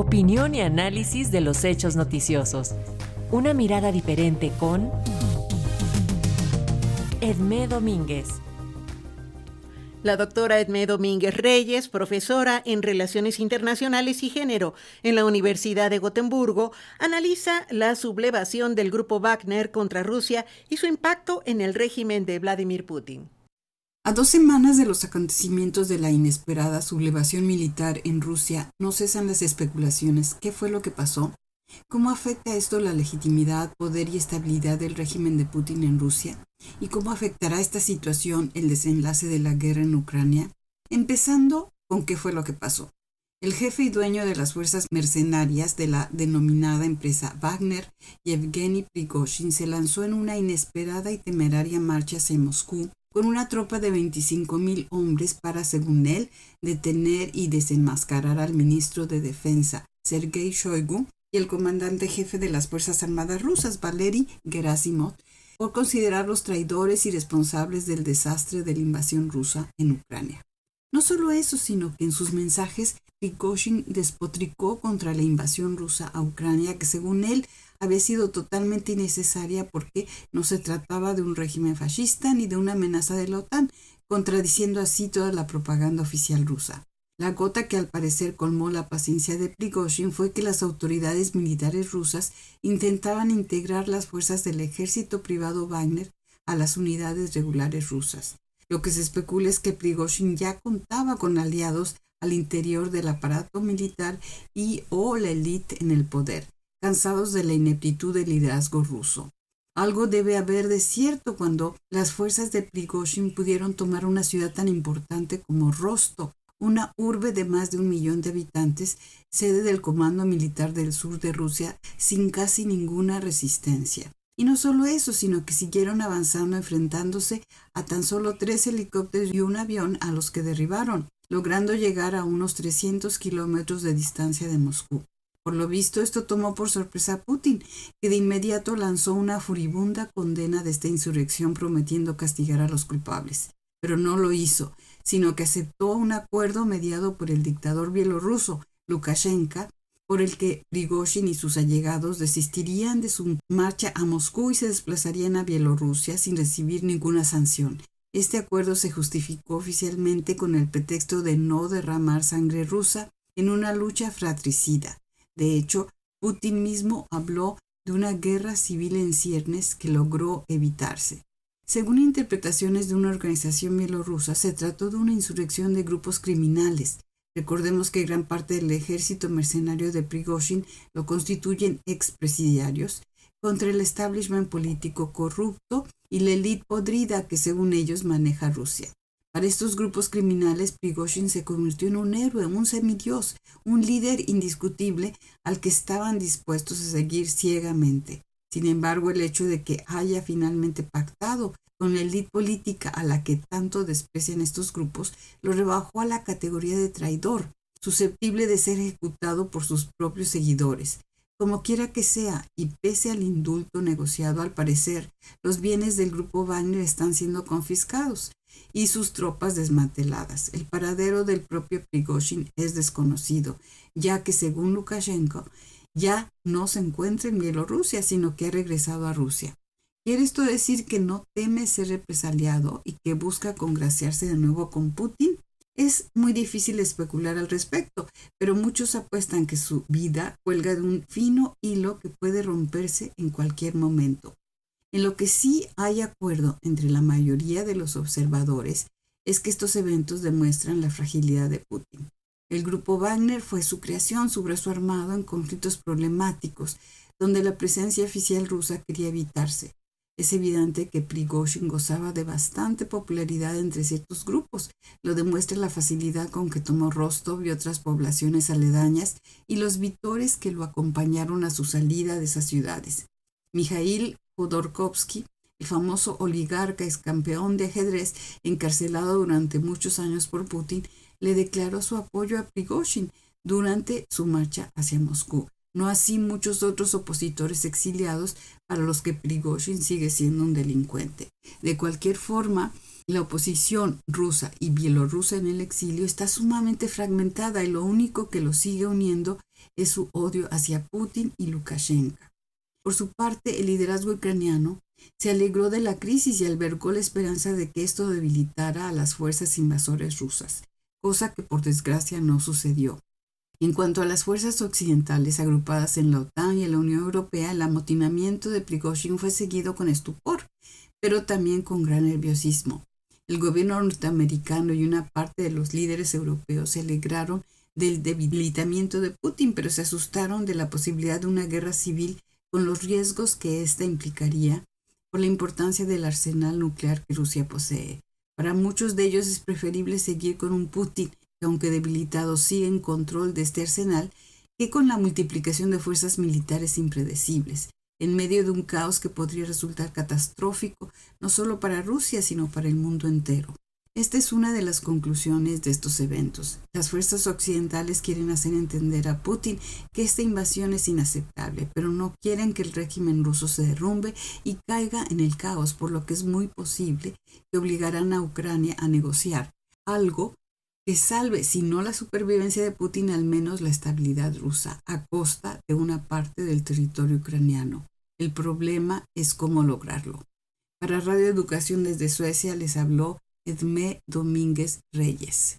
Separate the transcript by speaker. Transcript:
Speaker 1: Opinión y análisis de los hechos noticiosos. Una mirada diferente con Edmé Domínguez.
Speaker 2: La doctora Edmé Domínguez Reyes, profesora en Relaciones Internacionales y Género en la Universidad de Gotemburgo, analiza la sublevación del grupo Wagner contra Rusia y su impacto en el régimen de Vladimir Putin.
Speaker 3: A dos semanas de los acontecimientos de la inesperada sublevación militar en Rusia, no cesan las especulaciones. ¿Qué fue lo que pasó? ¿Cómo afecta esto la legitimidad, poder y estabilidad del régimen de Putin en Rusia? ¿Y cómo afectará esta situación el desenlace de la guerra en Ucrania? Empezando con qué fue lo que pasó. El jefe y dueño de las fuerzas mercenarias de la denominada empresa Wagner, Yevgeny Prigozhin, se lanzó en una inesperada y temeraria marcha hacia Moscú con una tropa de 25.000 hombres para, según él, detener y desenmascarar al ministro de Defensa, Sergei Shoigu, y el comandante jefe de las Fuerzas Armadas rusas, Valery Gerasimov, por considerarlos traidores y responsables del desastre de la invasión rusa en Ucrania. No solo eso, sino que en sus mensajes Prigozhin despotricó contra la invasión rusa a Ucrania, que según él había sido totalmente innecesaria porque no se trataba de un régimen fascista ni de una amenaza de la OTAN, contradiciendo así toda la propaganda oficial rusa. La gota que al parecer colmó la paciencia de Prigozhin fue que las autoridades militares rusas intentaban integrar las fuerzas del ejército privado Wagner a las unidades regulares rusas. Lo que se especula es que Prigozhin ya contaba con aliados al interior del aparato militar y o la élite en el poder, cansados de la ineptitud del liderazgo ruso. Algo debe haber de cierto cuando las fuerzas de Prigozhin pudieron tomar una ciudad tan importante como Rostov, una urbe de más de un millón de habitantes, sede del Comando Militar del Sur de Rusia, sin casi ninguna resistencia. Y no solo eso, sino que siguieron avanzando enfrentándose a tan solo tres helicópteros y un avión a los que derribaron, logrando llegar a unos 300 kilómetros de distancia de Moscú. Por lo visto, esto tomó por sorpresa a Putin, que de inmediato lanzó una furibunda condena de esta insurrección prometiendo castigar a los culpables. Pero no lo hizo, sino que aceptó un acuerdo mediado por el dictador bielorruso Lukashenko, por el que Prigozhin y sus allegados desistirían de su marcha a Moscú y se desplazarían a Bielorrusia sin recibir ninguna sanción. Este acuerdo se justificó oficialmente con el pretexto de no derramar sangre rusa en una lucha fratricida. De hecho, Putin mismo habló de una guerra civil en ciernes que logró evitarse. Según interpretaciones de una organización bielorrusa, se trató de una insurrección de grupos criminales. Recordemos que gran parte del ejército mercenario de Prigozhin lo constituyen expresidiarios contra el establishment político corrupto y la élite podrida que según ellos maneja Rusia. Para estos grupos criminales, Prigozhin se convirtió en un héroe, un semidios, un líder indiscutible al que estaban dispuestos a seguir ciegamente. Sin embargo, el hecho de que haya finalmente pactado con la élite política a la que tanto desprecian estos grupos lo rebajó a la categoría de traidor, susceptible de ser ejecutado por sus propios seguidores. Como quiera que sea, y pese al indulto negociado, al parecer, los bienes del grupo Wagner están siendo confiscados y sus tropas desmanteladas. El paradero del propio Prigozhin es desconocido, ya que según Lukashenko, ya no se encuentra en Bielorrusia, sino que ha regresado a Rusia. ¿Quiere esto decir que no teme ser represaliado y que busca congraciarse de nuevo con Putin? Es muy difícil especular al respecto, pero muchos apuestan que su vida cuelga de un fino hilo que puede romperse en cualquier momento. En lo que sí hay acuerdo entre la mayoría de los observadores es que estos eventos demuestran la fragilidad de Putin. El grupo Wagner fue su creación, su brazo armado en conflictos problemáticos, donde la presencia oficial rusa quería evitarse. Es evidente que Prigozhin gozaba de bastante popularidad entre ciertos grupos. Lo demuestra la facilidad con que tomó Rostov y otras poblaciones aledañas y los vitores que lo acompañaron a su salida de esas ciudades. Mikhail Khodorkovsky, el famoso oligarca ex campeón de ajedrez encarcelado durante muchos años por Putin, le declaró su apoyo a Prigozhin durante su marcha hacia Moscú. No así muchos otros opositores exiliados para los que Prigozhin sigue siendo un delincuente. De cualquier forma, La oposición rusa y bielorrusa en el exilio está sumamente fragmentada y lo único que lo sigue uniendo es su odio hacia Putin y Lukashenko. Por su parte, el liderazgo ucraniano se alegró de la crisis y albergó la esperanza de que esto debilitara a las fuerzas invasoras rusas, cosa que por desgracia no sucedió. En cuanto a las fuerzas occidentales agrupadas en la OTAN y en la Unión Europea, el amotinamiento de Prigozhin fue seguido con estupor, pero también con gran nerviosismo. El gobierno norteamericano y una parte de los líderes europeos se alegraron del debilitamiento de Putin, pero se asustaron de la posibilidad de una guerra civil con los riesgos que ésta implicaría por la importancia del arsenal nuclear que Rusia posee. Para muchos de ellos es preferible seguir con un Putin que, aunque debilitado, sigue en control de este arsenal que con la multiplicación de fuerzas militares impredecibles en medio de un caos que podría resultar catastrófico no solo para Rusia, sino para el mundo entero. Esta es una de las conclusiones de estos eventos. Las fuerzas occidentales quieren hacer entender a Putin que esta invasión es inaceptable, pero no quieren que el régimen ruso se derrumbe y caiga en el caos, por lo que es muy posible que obligarán a Ucrania a negociar algo que salve, si no la supervivencia de Putin, al menos la estabilidad rusa, a costa de una parte del territorio ucraniano. El problema es cómo lograrlo. Para Radio Educación desde Suecia les habló Edmé Domínguez Reyes.